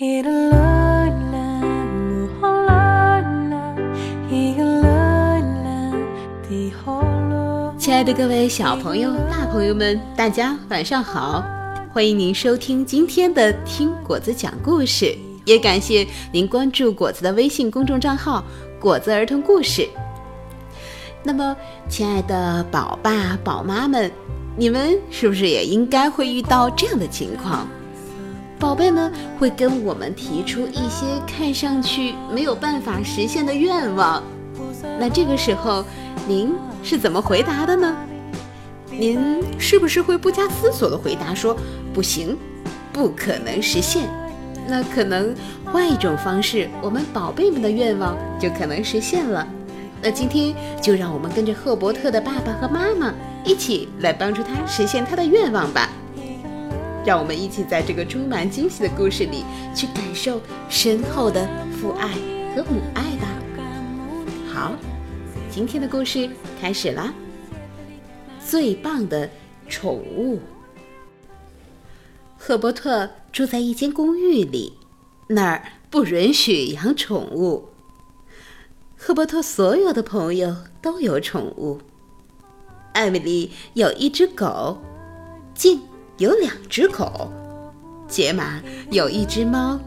亲爱的各位小朋友、大朋友们，大家晚上好！欢迎您收听今天的《听果子讲故事》，也感谢您关注果子的微信公众账号“果子儿童故事”。那么，亲爱的宝爸宝妈们，你们是不是也应该会遇到这样的情况？宝贝们会跟我们提出一些看上去没有办法实现的愿望，那这个时候您是怎么回答的呢？您是不是会不加思索的回答说不行，不可能实现？那可能换一种方式，我们宝贝们的愿望就可能实现了。那今天就让我们跟着赫伯特的爸爸和妈妈一起来帮助他实现他的愿望吧。让我们一起在这个充满惊喜的故事里去感受深厚的父爱和母爱吧。好，今天的故事开始啦。最棒的宠物。赫伯特住在一间公寓里，那儿不允许养宠物。赫伯特所有的朋友都有宠物。艾米丽有一只狗，静有两只狗，杰玛有一只猫，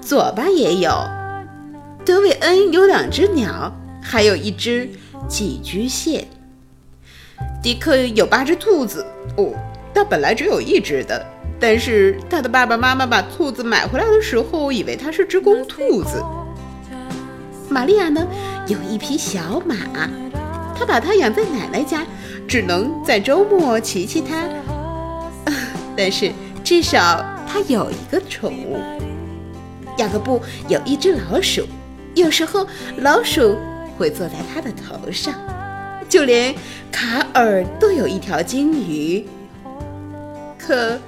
左巴也有，德韦恩有两只鸟，还有一只寄居蟹。迪克有八只兔子，哦，他本来只有一只的，但是他的爸爸妈妈把兔子买回来的时候，以为它是只公兔子。玛利亚呢，有一匹小马，她把它养在奶奶家，只能在周末骑骑它。但是至少它有一个宠物。雅各布有一只老鼠，有时候老鼠会坐在他的头上。就连卡尔都有一条金鱼。可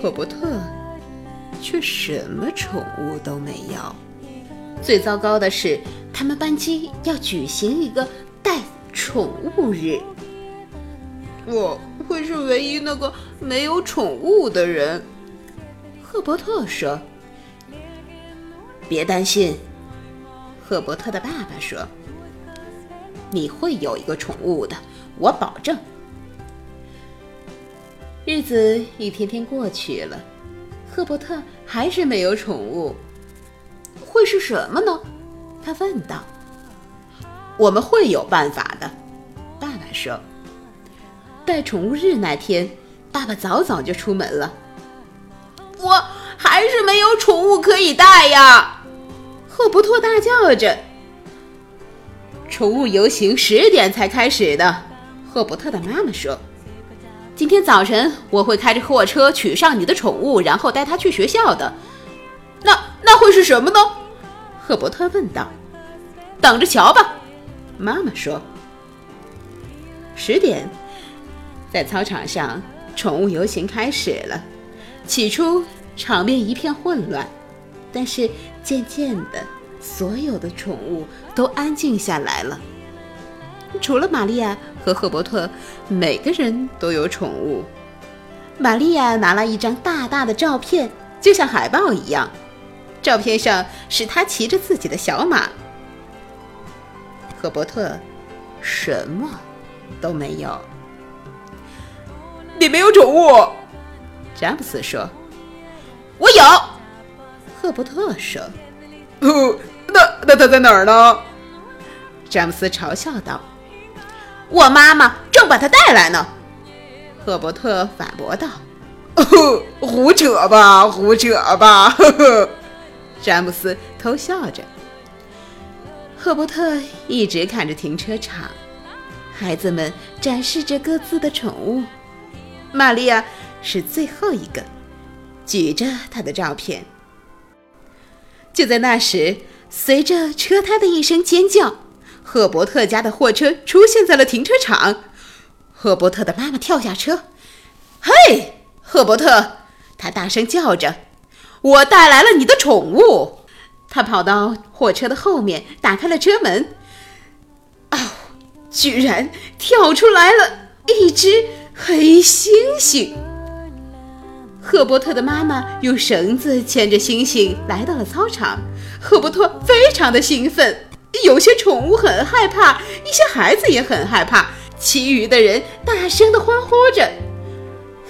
霍伯特却什么宠物都没有。最糟糕的是。他们班级要举行一个带宠物日，我会是唯一那个没有宠物的人。赫伯特说：“别担心。”赫伯特的爸爸说：“你会有一个宠物的，我保证。”日子一天天过去了，赫伯特还是没有宠物，会是什么呢？他问道：“我们会有办法的。”爸爸说：“带宠物日那天，爸爸早早就出门了。我还是没有宠物可以带呀！”赫伯特大叫着。“宠物游行十点才开始的。”赫伯特的妈妈说：“今天早晨我会开着货车取上你的宠物，然后带它去学校的。那那会是什么呢？”赫伯特问道：“等着瞧吧。”妈妈说。十点，在操场上，宠物游行开始了。起初，场面一片混乱，但是渐渐的，所有的宠物都安静下来了。除了玛利亚和赫伯特，每个人都有宠物。玛利亚拿了一张大大的照片，就像海报一样。照片上是他骑着自己的小马。赫伯特什么都没有。你没有宠物？詹姆斯说：“我有。”赫伯特说：“哦，那那他在哪儿呢？”詹姆斯嘲笑道：“我妈妈正把他带来呢。”赫伯特反驳道：“哦，胡扯吧，胡扯吧！”呵呵。詹姆斯偷笑着。赫伯特一直看着停车场，孩子们展示着各自的宠物。玛利亚是最后一个，举着她的照片。就在那时，随着车胎的一声尖叫，赫伯特家的货车出现在了停车场。赫伯特的妈妈跳下车：“嘿，赫伯特！”他大声叫着。我带来了你的宠物。他跑到货车的后面，打开了车门。哦，居然跳出来了一只黑猩猩！赫伯特的妈妈用绳子牵着猩猩来到了操场。赫伯特非常的兴奋，有些宠物很害怕，一些孩子也很害怕，其余的人大声的欢呼着。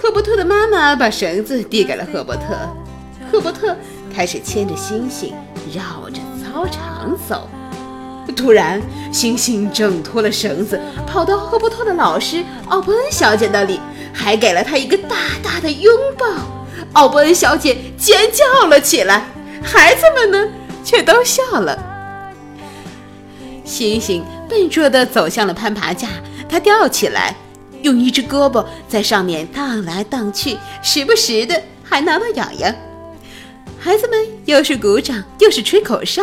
赫伯特的妈妈把绳子递给了赫伯特，赫伯特开始牵着猩猩绕着操场走。突然，星星挣脱了绳子，跑到赫伯特的老师奥伯恩小姐那里，还给了她一个大大的拥抱。奥伯恩小姐尖叫了起来，孩子们呢？却都笑了。星星笨拙地走向了攀爬架，他吊起来，用一只胳膊在上面荡来荡去，时不时的还挠挠痒痒。孩子们又是鼓掌又是吹口哨，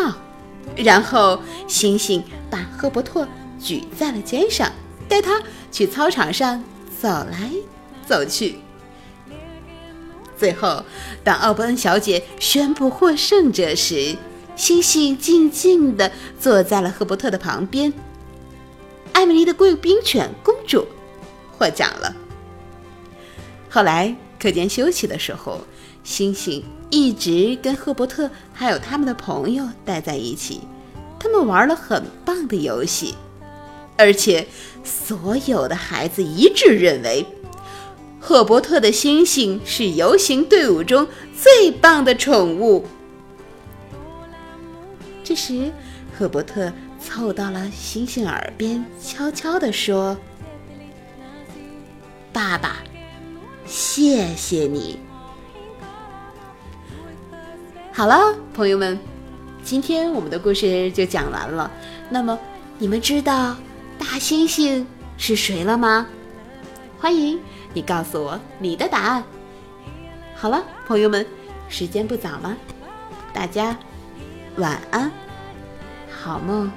然后星星把赫伯特举在了肩上，带他去操场上走来走去。最后，当奥伯恩小姐宣布获胜者时，星星静静地坐在了赫伯特的旁边。艾米丽的贵宾犬公主获奖了。后来课间休息的时候，星星一直跟赫伯特还有他们的朋友待在一起，他们玩了很棒的游戏，而且所有的孩子一致认为，赫伯特的星星是游行队伍中最棒的宠物。这时，赫伯特凑到了星星耳边，悄悄地说：“爸爸，谢谢你。”好了，朋友们，今天我们的故事就讲完了。那么，你们知道大猩猩是谁了吗？欢迎你告诉我你的答案。好了，朋友们，时间不早了，大家。晚安，好梦。